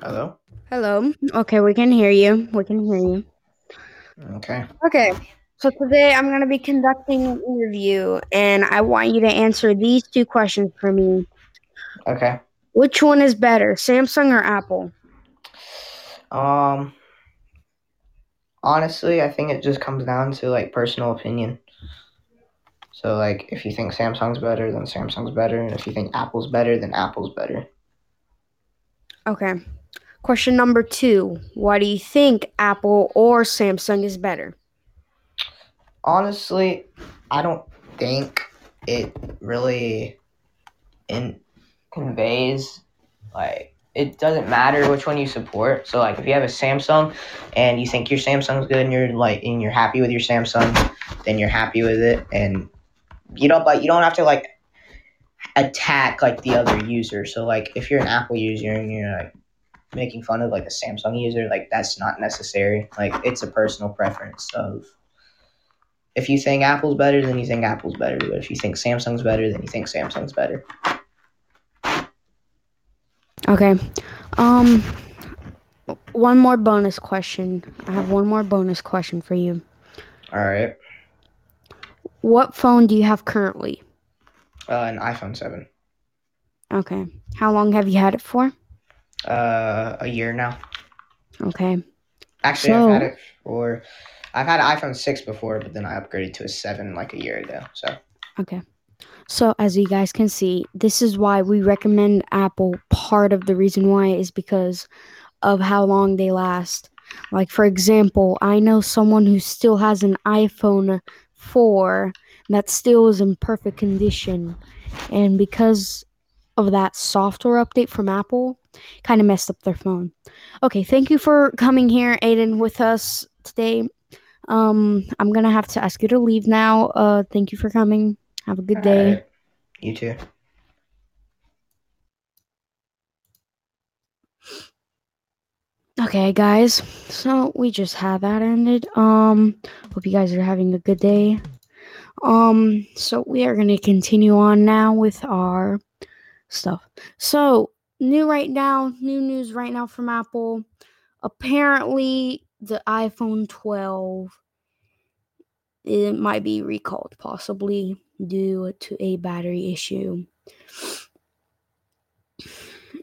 Hello? Hello. Okay, we can hear you. We can hear you. Okay. Okay. So today I'm going to be conducting an interview and I want you to answer these two questions for me. Okay. Which one is better, Samsung or Apple? Um, honestly, I think it just comes down to like personal opinion. So like if you think Samsung's better, then Samsung's better, and if you think Apple's better, then Apple's better. Okay. Question number 2. Why do you think Apple or Samsung is better? Honestly, I don't think it really in conveys like it doesn't matter which one you support. So like if you have a Samsung and you think your Samsung's good and you're like and you're happy with your Samsung, then you're happy with it and you don't like you don't have to like attack like the other user. So like if you're an Apple user and you're like making fun of like a Samsung user, like that's not necessary. Like it's a personal preference of if you think Apple's better, then you think Apple's better. But if you think Samsung's better, then you think Samsung's better. Okay. Um one more bonus question. I have one more bonus question for you. All right. What phone do you have currently? Uh, an iPhone seven. Okay. How long have you had it for? Uh, a year now. Okay. Actually, So- I've had it for. I've had an iPhone six before, but then I upgraded to a seven like a year ago. So Okay. So, as you guys can see, this is why we recommend Apple. Part of the reason why is because of how long they last. Like, for example, I know someone who still has an iPhone 4 that still is in perfect condition. And because of that software update from Apple, kind of messed up their phone. Okay, thank you for coming here, Aiden, with us today. Um, I'm gonna have to ask you to leave now. Uh, thank you for coming. Have a good day. Alright. You too. Okay, guys. So we just had that ended. Um, hope you guys are having a good day. Um, so we are gonna continue on now with our stuff. So new right now, new news right now from Apple. Apparently, the iPhone 12 it might be recalled, possibly due to a battery issue.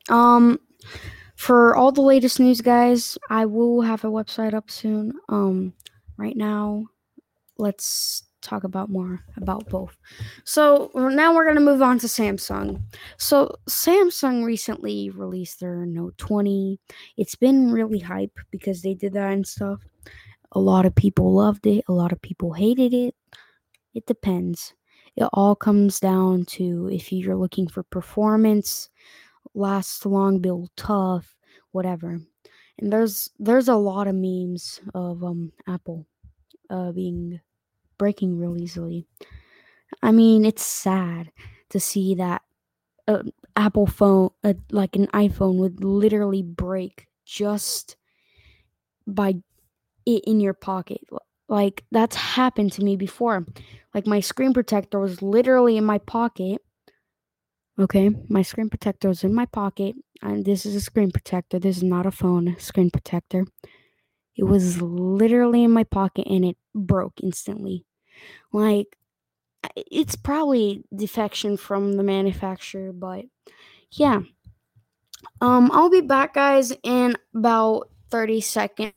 Um, for all the latest news, guys, I will have a website up soon. Um, right now, let's talk about more about both. So now we're gonna move on to Samsung. So Samsung recently released their Note 20. It's been really hype because they did that and stuff. A lot of people loved it. A lot of people hated it. It depends. It all comes down to if you're looking for performance, last long, build tough, whatever. And there's there's a lot of memes of um Apple uh being breaking real easily. I mean, it's sad to see that uh, Apple phone, uh, like an iPhone, would literally break just by it in your pocket. Like that's happened to me before. Like my screen protector was literally in my pocket. Okay, my screen protector was in my pocket, and this is a screen protector. This is not a phone screen protector. It was literally in my pocket, and it broke instantly. Like it's probably defection from the manufacturer, but yeah. Um, I'll be back, guys, in about thirty seconds.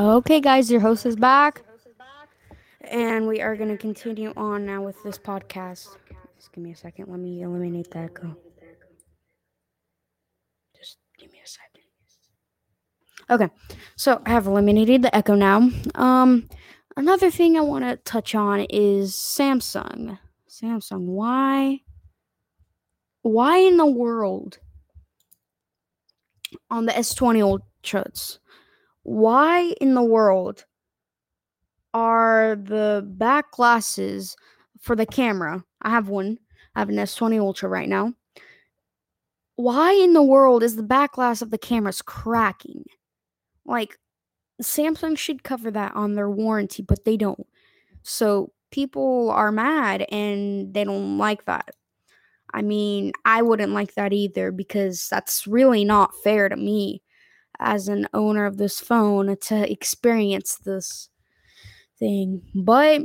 Okay, guys, your host is back. And we are going to continue on now with this podcast. Just give me a second. Let me eliminate the echo. Just give me a second. Okay, so I have eliminated the echo now. Um, another thing I want to touch on is Samsung. Samsung, why? Why in the world on the S20 Ultras? Why in the world are the back glasses for the camera? I have one. I have an S20 Ultra right now. Why in the world is the back glass of the cameras cracking? Like Samsung should cover that on their warranty, but they don't. So people are mad and they don't like that. I mean, I wouldn't like that either because that's really not fair to me as an owner of this phone to experience this thing. But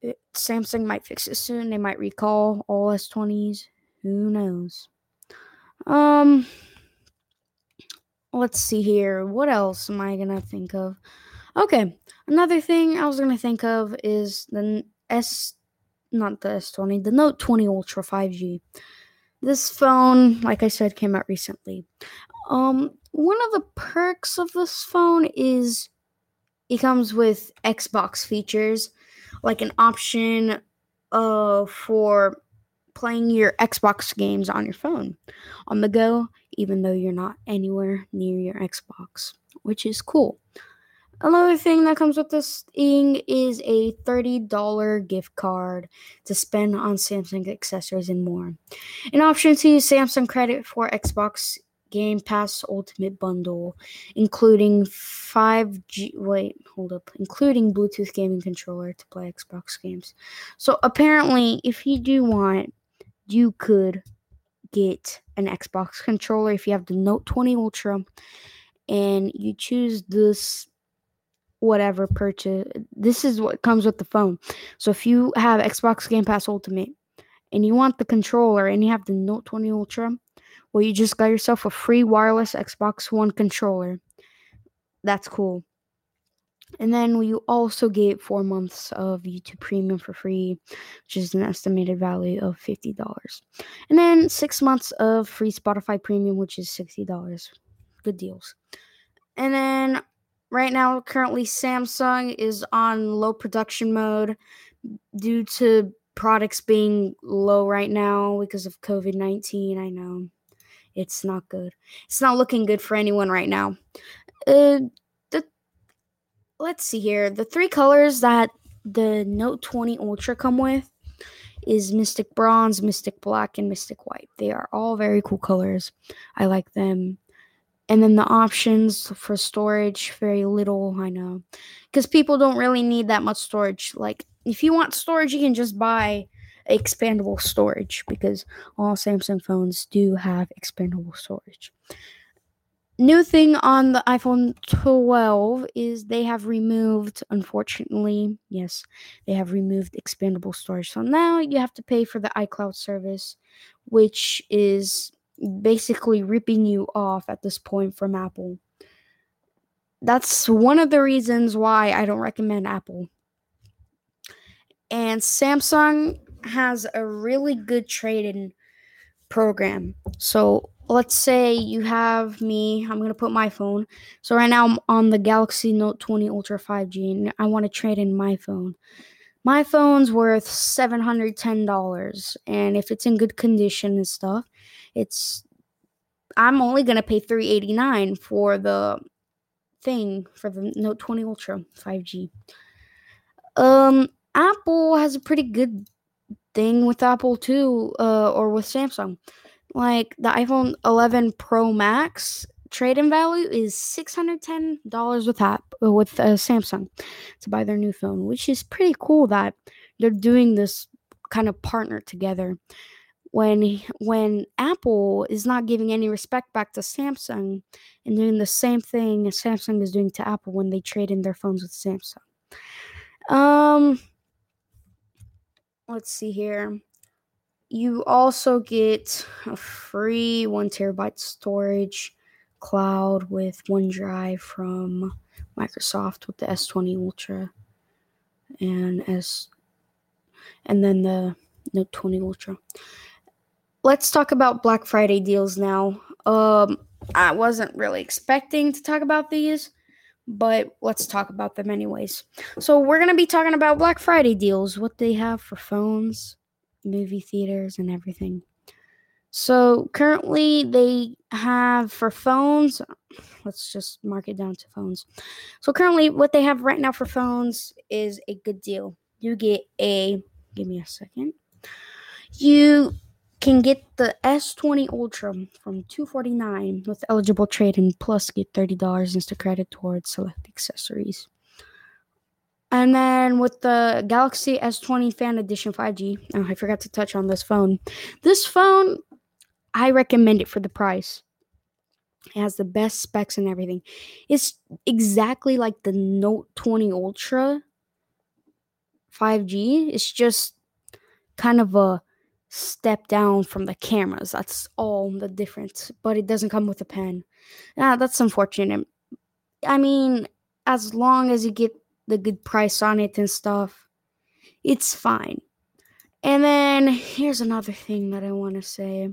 it, Samsung might fix it soon. They might recall all S20s. Who knows? Um let's see here. What else am I gonna think of? Okay, another thing I was gonna think of is the S, not the S20, the Note 20 Ultra 5G. This phone, like I said, came out recently. Um, one of the perks of this phone is it comes with Xbox features, like an option uh for playing your Xbox games on your phone on the go, even though you're not anywhere near your Xbox, which is cool. Another thing that comes with this thing is a $30 gift card to spend on Samsung accessories and more. An option to use Samsung credit for Xbox Game Pass Ultimate Bundle, including 5G. Wait, hold up. Including Bluetooth gaming controller to play Xbox games. So apparently, if you do want, you could get an Xbox controller if you have the Note 20 Ultra and you choose this whatever purchase. This is what comes with the phone. So if you have Xbox Game Pass Ultimate and you want the controller and you have the Note 20 Ultra, well, you just got yourself a free wireless Xbox One controller. That's cool. And then we also get four months of YouTube Premium for free, which is an estimated value of $50. And then six months of free Spotify Premium, which is $60. Good deals. And then right now, currently, Samsung is on low production mode due to products being low right now because of COVID 19. I know it's not good. It's not looking good for anyone right now. Uh, let's see here. The three colors that the Note 20 Ultra come with is Mystic Bronze, Mystic Black, and Mystic White. They are all very cool colors. I like them. And then the options for storage, very little, I know. Because people don't really need that much storage. Like, if you want storage, you can just buy expandable storage because all Samsung phones do have expandable storage new thing on the iPhone 12 is they have removed, unfortunately, yes, they have removed expandable storage. So now you have to pay for the iCloud service, which is basically ripping you off at this point from Apple. That's one of the reasons why I don't recommend Apple. And Samsung has a really good trading program. So let's say you have me, I'm going to put my phone. So right now I'm on the Galaxy Note 20 Ultra 5G and I want to trade in my phone. My phone's worth $710 and if it's in good condition and stuff, it's I'm only going to pay 389 for the thing for the Note 20 Ultra 5G. Um Apple has a pretty good thing with Apple too uh, or with Samsung like the iPhone 11 Pro Max trade-in value is $610 with app uh, with uh, Samsung to buy their new phone, which is pretty cool that they're doing this kind of partner together. When when Apple is not giving any respect back to Samsung and doing the same thing as Samsung is doing to Apple when they trade in their phones with Samsung. Um let's see here you also get a free one terabyte storage cloud with OneDrive from Microsoft with the S20 Ultra and S and then the Note 20 Ultra. Let's talk about Black Friday deals now. Um I wasn't really expecting to talk about these, but let's talk about them anyways. So we're going to be talking about Black Friday deals, what they have for phones, movie theaters and everything. So currently they have for phones, let's just mark it down to phones. So currently what they have right now for phones is a good deal. You get a give me a second. You can get the S20 Ultra from 249 with eligible trade-in plus get $30 Insta credit towards select accessories. And then with the Galaxy S20 Fan Edition 5G, oh, I forgot to touch on this phone. This phone I recommend it for the price. It has the best specs and everything. It's exactly like the Note 20 Ultra 5G. It's just kind of a step down from the cameras. That's all the difference. But it doesn't come with a pen. Yeah, that's unfortunate. I mean, as long as you get the good price on it and stuff, it's fine. And then here's another thing that I want to say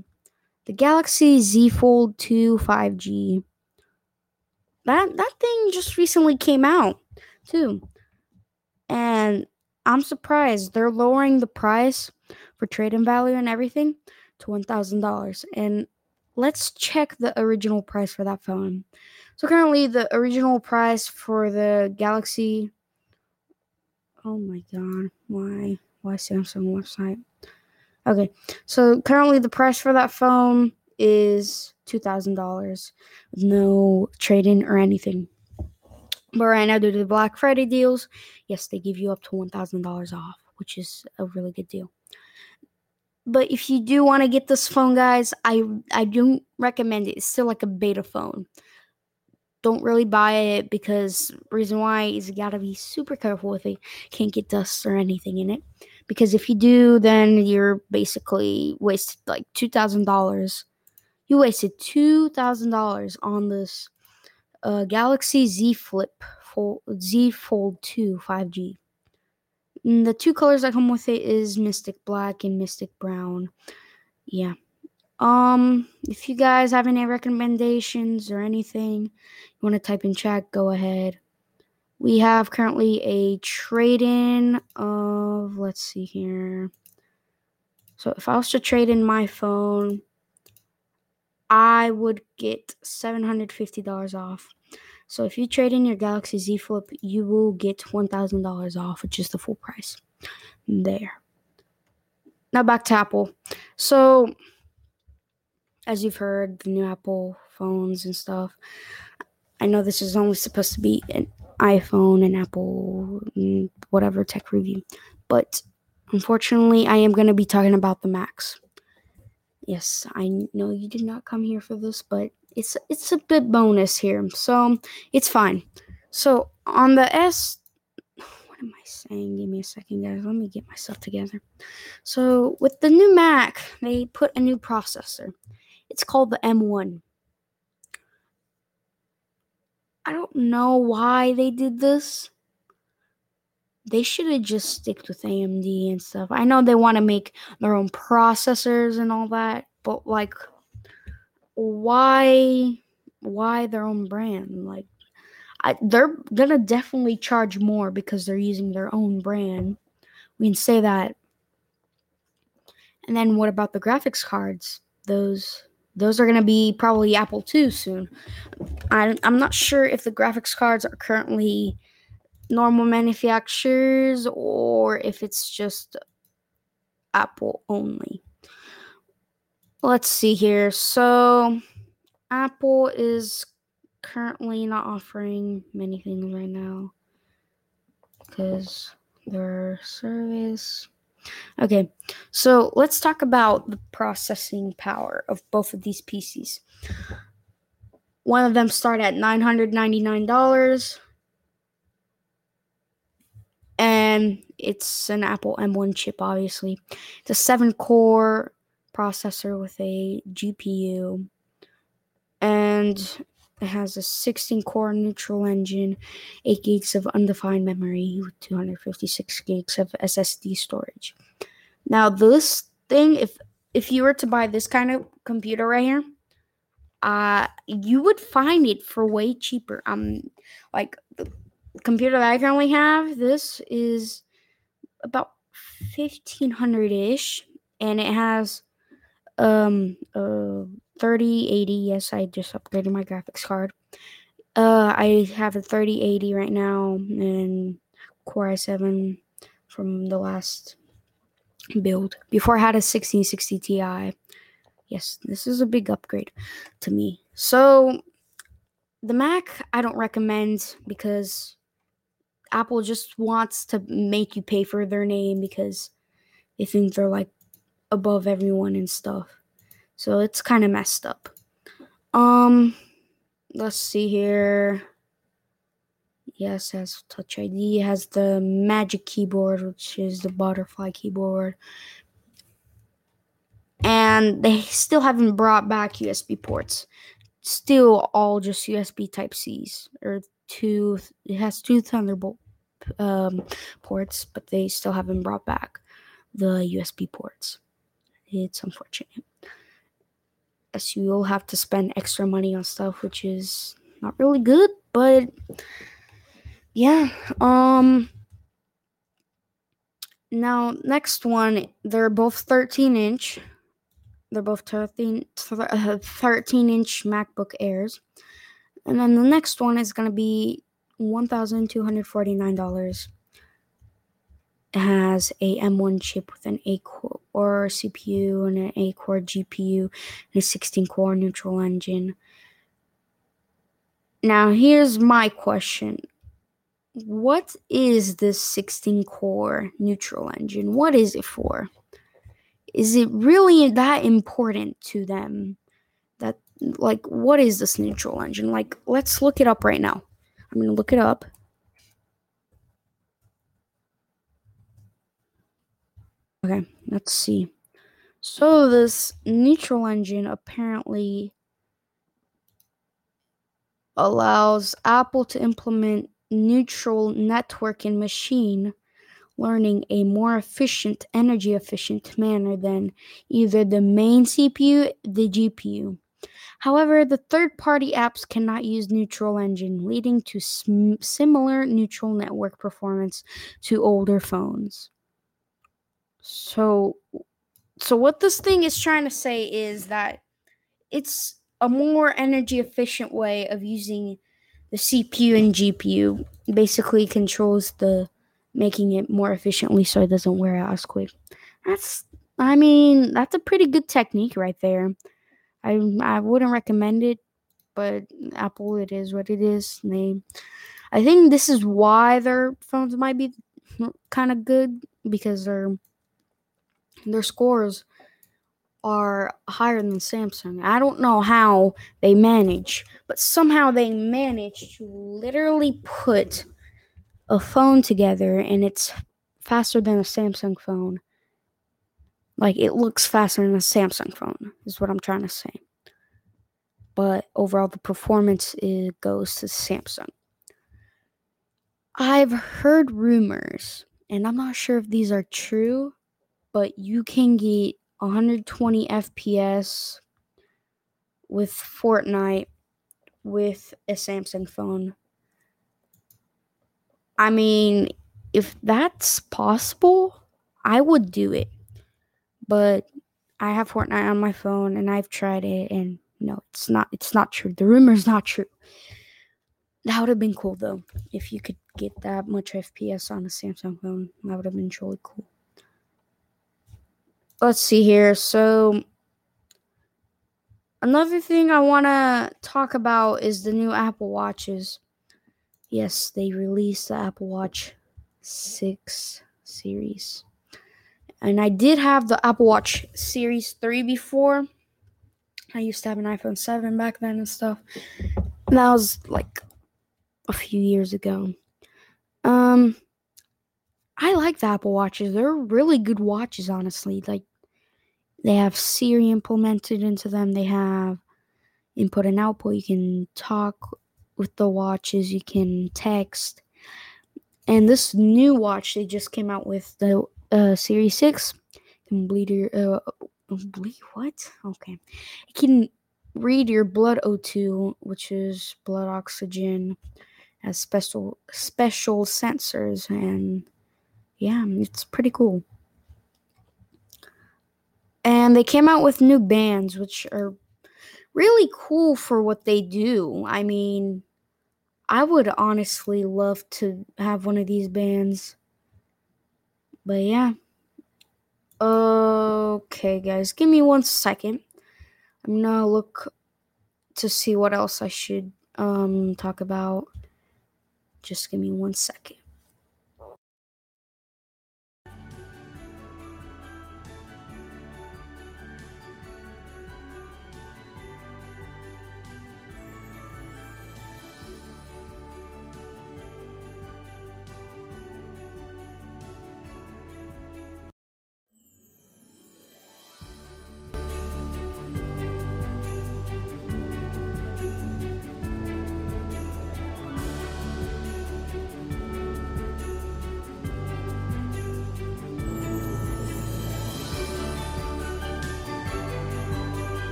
the Galaxy Z Fold 2 5G. That that thing just recently came out too. And I'm surprised they're lowering the price for trade-in value and everything to $1,000. And let's check the original price for that phone. So currently the original price for the Galaxy Oh my god, why? Why Samsung website? Okay, so currently the price for that phone is two thousand dollars, no trade in or anything. But right now, due to the Black Friday deals, yes, they give you up to one thousand dollars off, which is a really good deal. But if you do want to get this phone, guys, I I don't recommend it. It's still like a beta phone. Don't really buy it because reason why is you gotta be super careful with it. Can't get dust or anything in it because if you do, then you're basically wasted like two thousand dollars. You wasted two thousand dollars on this uh, Galaxy Z Flip Fold, Z Fold Two 5G. And the two colors that come with it is Mystic Black and Mystic Brown. Yeah. Um, if you guys have any recommendations or anything you want to type in chat, go ahead. We have currently a trade in of, let's see here. So if I was to trade in my phone, I would get $750 off. So if you trade in your Galaxy Z Flip, you will get $1,000 off, which is the full price. There. Now back to Apple. So, as you've heard, the new Apple phones and stuff. I know this is only supposed to be an iPhone and Apple, mm, whatever tech review. But unfortunately, I am going to be talking about the Macs. Yes, I know you did not come here for this, but it's it's a bit bonus here, so it's fine. So on the S, what am I saying? Give me a second, guys. Let me get myself together. So with the new Mac, they put a new processor. It's called the M1. I don't know why they did this. They should have just sticked with AMD and stuff. I know they want to make their own processors and all that, but like why why their own brand? Like I, they're gonna definitely charge more because they're using their own brand. We can say that. And then what about the graphics cards? Those those are to be probably Apple II soon. I, I'm not sure if the graphics cards are currently normal manufacturers or if it's just Apple only. Let's see here. So, Apple is currently not offering many things right now because their service Okay, so let's talk about the processing power of both of these PCs. One of them start at $999 it's an Apple M1 chip obviously. It's a 7 core processor with a GPU and it has a 16 core neutral engine, 8 gigs of undefined memory, 256 gigs of SSD storage. Now, this thing, if if you were to buy this kind of computer right here, uh, you would find it for way cheaper. Um, like computer that I currently have, this is about fifteen hundred ish, and it has um uh 3080. Yes, I just upgraded my graphics card. Uh, I have a 3080 right now and Core i7 from the last build. Before I had a 1660 Ti. Yes, this is a big upgrade to me. So the Mac I don't recommend because Apple just wants to make you pay for their name because they think they're like above everyone and stuff. So it's kind of messed up. Um let's see here. Yes, has Touch ID. Has the Magic Keyboard, which is the butterfly keyboard. And they still haven't brought back USB ports. Still all just USB Type C's or two. It has two Thunderbolt um, ports, but they still haven't brought back the USB ports. It's unfortunate. As you will have to spend extra money on stuff, which is not really good, but yeah. Um now next one, they're both 13 inch. They're both 13, 13 inch MacBook Airs. And then the next one is going to be $1,249. It has a M1 chip with an 8 core CPU and an 8 core GPU and a 16 core neutral engine. Now, here's my question what is this 16 core neutral engine? What is it for? Is it really that important to them? Like, what is this neutral engine? Like, let's look it up right now. I'm going to look it up. Okay, let's see. So, this neutral engine apparently allows Apple to implement neutral network and machine learning a more efficient, energy efficient manner than either the main CPU, the GPU. However, the third party apps cannot use neutral engine, leading to sm- similar neutral network performance to older phones. So so what this thing is trying to say is that it's a more energy efficient way of using the CPU and GPU basically controls the making it more efficiently so it doesn't wear out as quick. That's I mean, that's a pretty good technique right there. I I wouldn't recommend it, but Apple it is what it is. They I think this is why their phones might be kind of good because their their scores are higher than Samsung. I don't know how they manage, but somehow they manage to literally put a phone together and it's faster than a Samsung phone. Like it looks faster than a Samsung phone, is what I'm trying to say. But overall, the performance it goes to Samsung. I've heard rumors, and I'm not sure if these are true, but you can get 120 FPS with Fortnite with a Samsung phone. I mean, if that's possible, I would do it. But I have Fortnite on my phone and I've tried it and no, it's not it's not true. The rumor is not true. That would have been cool though. If you could get that much FPS on a Samsung phone, that would have been truly cool let's see here. So another thing I want to talk about is the new Apple Watches. Yes, they released the Apple Watch 6 series. And I did have the Apple Watch Series 3 before. I used to have an iPhone 7 back then and stuff. And that was like a few years ago. Um I like the Apple Watches. They're really good watches, honestly. Like they have Siri implemented into them. They have input and output. You can talk with the watches. You can text. And this new watch they just came out with the uh, Series Six can bleed your uh, bleed what? Okay, it can read your blood O2, which is blood oxygen, has special special sensors, and yeah, it's pretty cool. And they came out with new bands, which are really cool for what they do. I mean, I would honestly love to have one of these bands. But yeah. Okay, guys, give me one second. I'm gonna look to see what else I should um talk about. Just give me one second.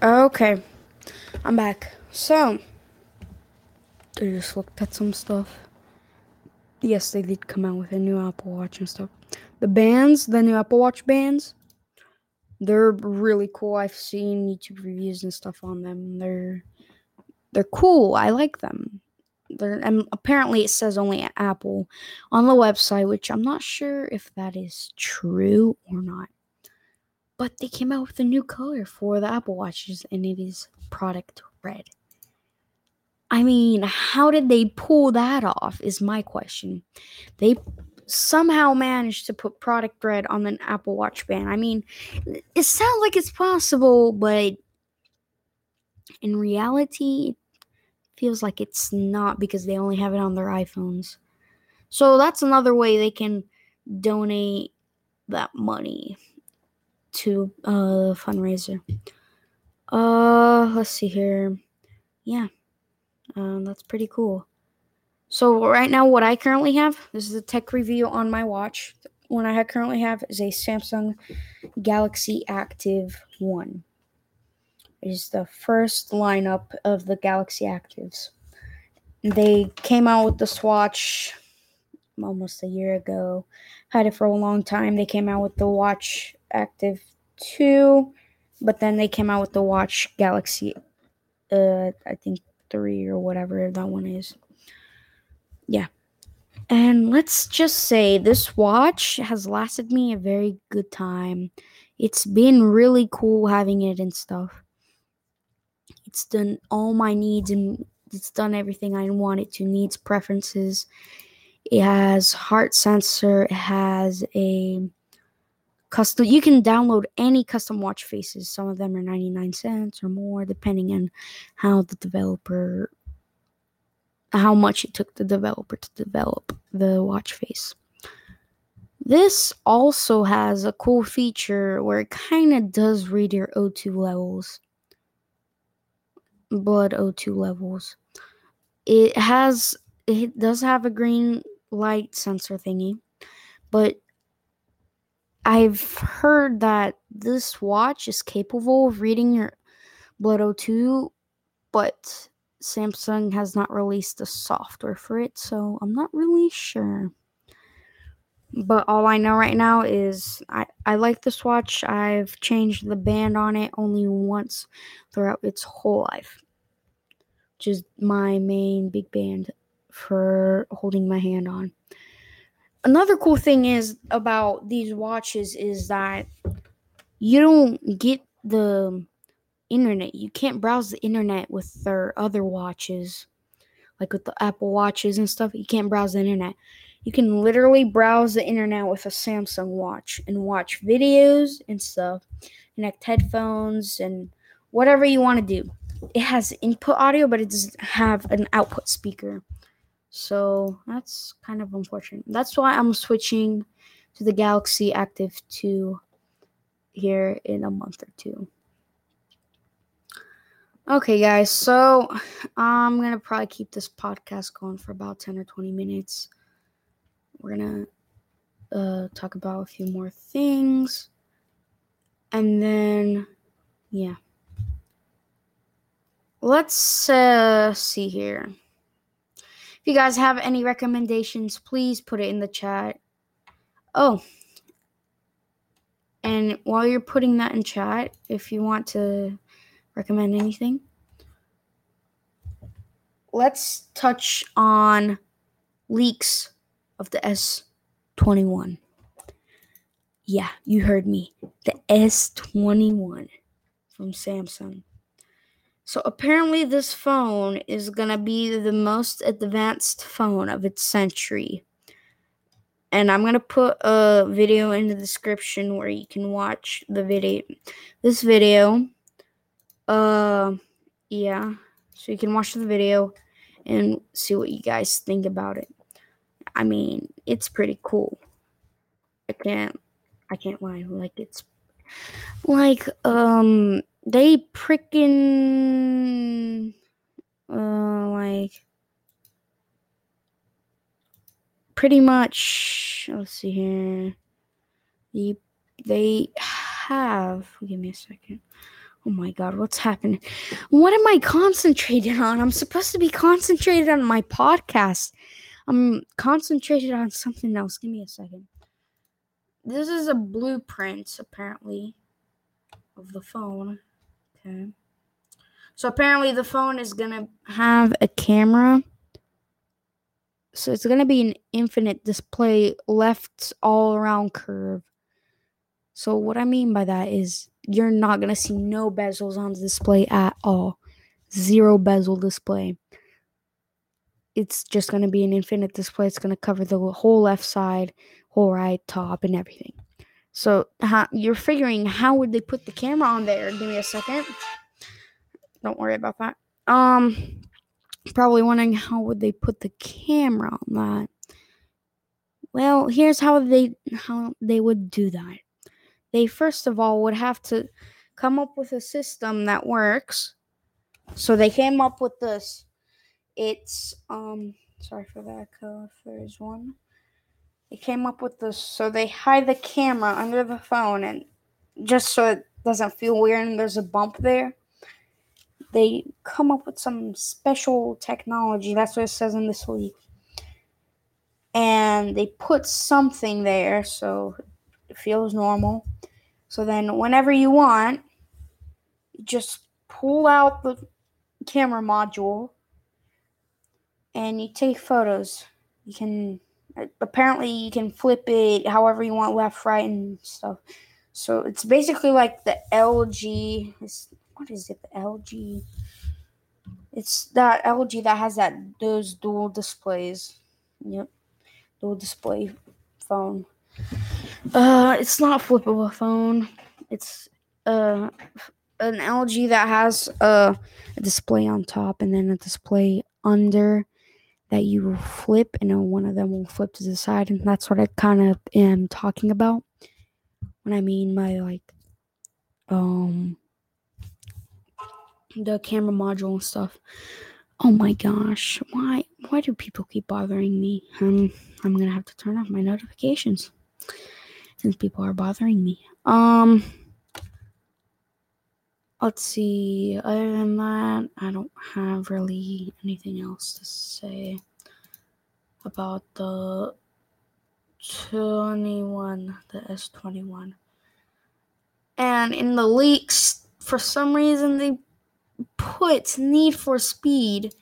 Okay, I'm back. So, I just looked at some stuff. Yes, they did come out with a new Apple Watch and stuff. The bands, the new Apple Watch bands, they're really cool. I've seen YouTube reviews and stuff on them. They're they're cool. I like them. They're and apparently it says only Apple on the website, which I'm not sure if that is true or not but they came out with a new color for the Apple Watches, and it is product red. I mean, how did they pull that off? Is my question. They somehow managed to put product red on an Apple Watch band. I mean, it sounds like it's possible, but in reality, it feels like it's not because they only have it on their iPhones. So that's another way they can donate that money to uh fundraiser. Uh let's see here. Yeah. Um that's pretty cool. So right now what I currently have, this is a tech review on my watch. What I currently have is a Samsung Galaxy Active 1. It is the first lineup of the Galaxy Actives. They came out with the Swatch almost a year ago. Had it for a long time. They came out with the Watch Active 2, but then they came out with the Watch Galaxy, uh, I think 3 or whatever that one is. Yeah. And let's just say this watch has lasted me a very good time. It's been really cool having it and stuff. It's done all my needs and it's done everything I want it to needs preferences. It has heart sensor, it has a custom you can download any custom watch faces. Some of them are 99 cents or more depending on how the developer how much it took the developer to develop the watch face. This also has a cool feature where it kind of does read your O2 levels blood O2 levels. It has it does have a green light sensor thingy but I've heard that this watch is capable of reading your blood O2, but Samsung has not released the software for it, so I'm not really sure. But all I know right now is I, I like this watch. I've changed the band on it only once throughout its whole life, which is my main big band for holding my hand on another cool thing is about these watches is that you don't get the internet. You can't browse the internet with their other watches, like with the Apple watches and stuff. You can't browse the internet. You can literally browse the internet with a Samsung watch and watch videos and stuff, connect headphones and whatever you want to do. It has input audio, but it doesn't have an output speaker. So that's kind of unfortunate. That's why I'm switching to the Galaxy Active 2 here in a month or two. Okay, guys, so I'm gonna probably keep this podcast going for about 10 or 20 minutes. We're gonna uh, talk about a few more things, and then, yeah. Let's uh, see here. If you guys have any recommendations, please put it in the chat. Oh, and while you're putting that in chat, if you want to recommend anything, let's touch on leaks of the S21. Yeah, you heard me. The S21 from Samsung. So apparently, this phone is gonna be the most advanced phone of its century. And I'm gonna put a video in the description where you can watch the video. This video, uh, yeah. So you can watch the video and see what you guys think about it. I mean, it's pretty cool. I can't, I can't lie. Like it's, like um they freaking uh like pretty much let's see here. The they have give me a second. Oh my god what's happening? What am i concentrated on? I'm supposed to be concentrated on my podcast. I'm concentrated on something else. Give me a second. This is a blueprint apparently of the phone Okay. So apparently the phone is to have a camera. So it's to be an infinite display left all around curve. So what I mean by that is you're not to see no bezels on the display at all. Zero bezel display. It's just to be an infinite display. It's to cover the whole left side, whole right, top, and everything. So how, you're figuring how would they put the camera on there? Give me a second. Don't worry about that. Um, probably wondering how would they put the camera on that. Well, here's how they how they would do that. They first of all would have to come up with a system that works. So they came up with this. It's um sorry for that if there's one. They came up with this so they hide the camera under the phone and just so it doesn't feel weird and there's a bump there. They come up with some special technology. That's what it says in this leak. And they put something there so it feels normal. So then, whenever you want, you just pull out the camera module and you take photos. You can apparently you can flip it however you want, left, right, and stuff. So it's basically like the LG. What is it? The LG. It's that LG that has that those dual displays. Yep, dual display phone. Uh, it's not a flippable phone. It's uh an LG that has uh, a display on top and then a display under that you will flip and one of them will flip to the side and that's what I kind of am talking about when I mean my like um the camera module and stuff. Oh my gosh, why why do people keep bothering me? Um I'm to have to turn off my notifications since people are bothering me. Um let's see. Other than that, I don't have really anything else to say about the 21, the S21. And in the leaks, for some reason, they put Need for Speed,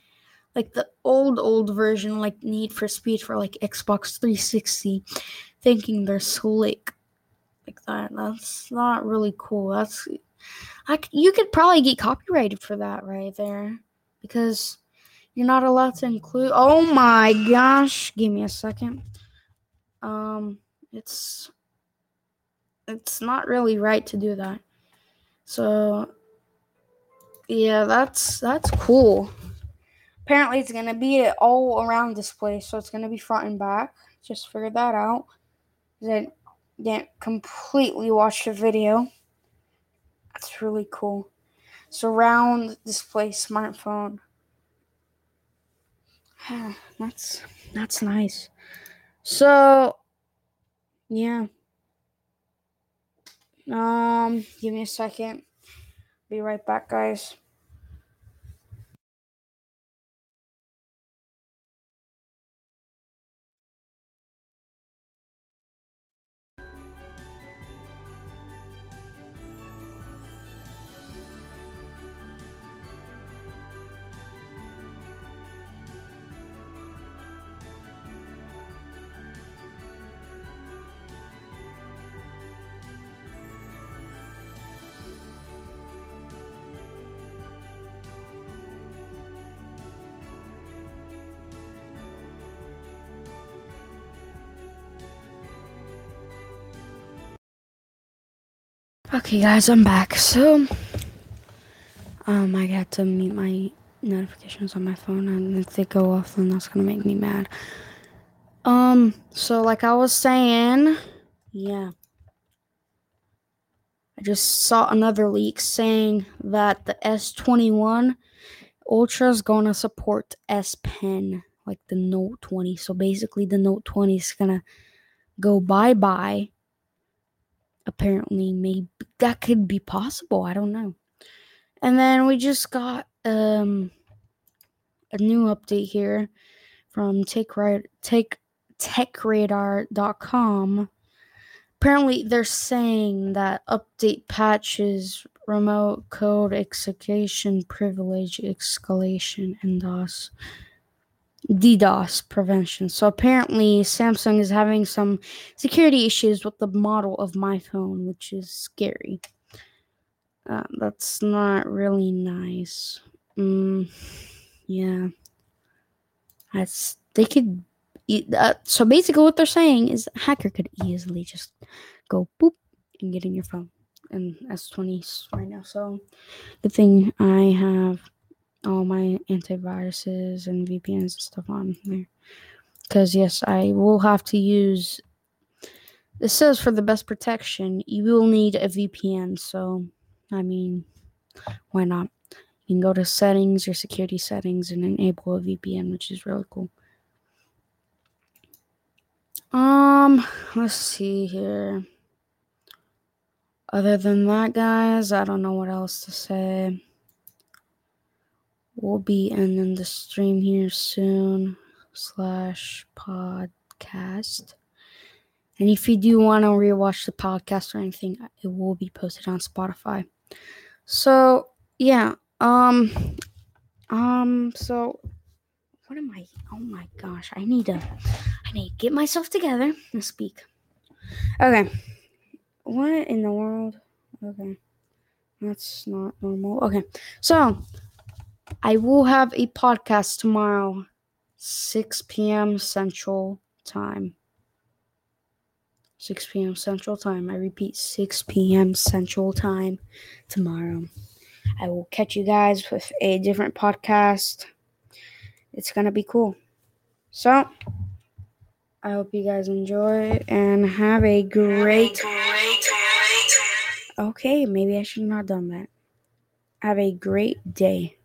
like the old, old version, like Need for Speed for like Xbox 360, thinking they're slick like that. That's not really cool. That's I, you could probably get copyrighted for that right there because you're not allowed to include. Oh my gosh! Give me a second. Um, it's it's not really right to do that. So yeah, that's that's cool. Apparently, it's gonna be an all around display, so it's gonna be front and back. Just figured that out. Then didn't completely watch the video. That's really cool. Surround display smartphone. that's that's nice. So yeah. Um, give me a second. Be right back, guys. Okay, guys, I'm back. So, um, I got to mute my notifications on my phone, and if they go off, then that's gonna make me mad. Um, so like I was saying, yeah, I just saw another leak saying that the S21 Ultra is gonna support S Pen, like the Note 20. So basically, the Note 20 is gonna go bye bye apparently maybe that could be possible. I don't know. And then we just got um a new update here from take right take techradar.com. Apparently they're saying that update patches remote code execution privilege escalation and DOS DDoS prevention. So apparently, Samsung is having some security issues with the model of my phone, which is scary. Uh, that's not really nice. Mm, yeah, that's they could. Uh, so basically, what they're saying is a hacker could easily just go boop and get in your phone and S20s right now. So good thing I have all my antiviruses and VPNs and stuff on there. Because, yes, I will have to use. This says for the best protection, you will need a VPN. So, I mean, why not? You can go to settings, your security settings, and enable a VPN, which is really cool. Um, let's see here. Other than that, guys, I don't know what else to say we'll be ending the stream here soon slash podcast. And if you do want to rewatch the podcast or anything it will be posted on spotify. So yeah um um so what am i oh my gosh i need to i need to get myself together and speak. Okay what in the world? Okay that's not normal. Okay so I will have a podcast tomorrow, 6 p.m. Central Time. 6 p.m. Central Time. I repeat, 6 p.m. Central Time tomorrow. I will catch you guys with a different podcast. It's going to be cool. So, I hope you guys enjoy and have a great. Okay, maybe I should not have done that. Have a great day.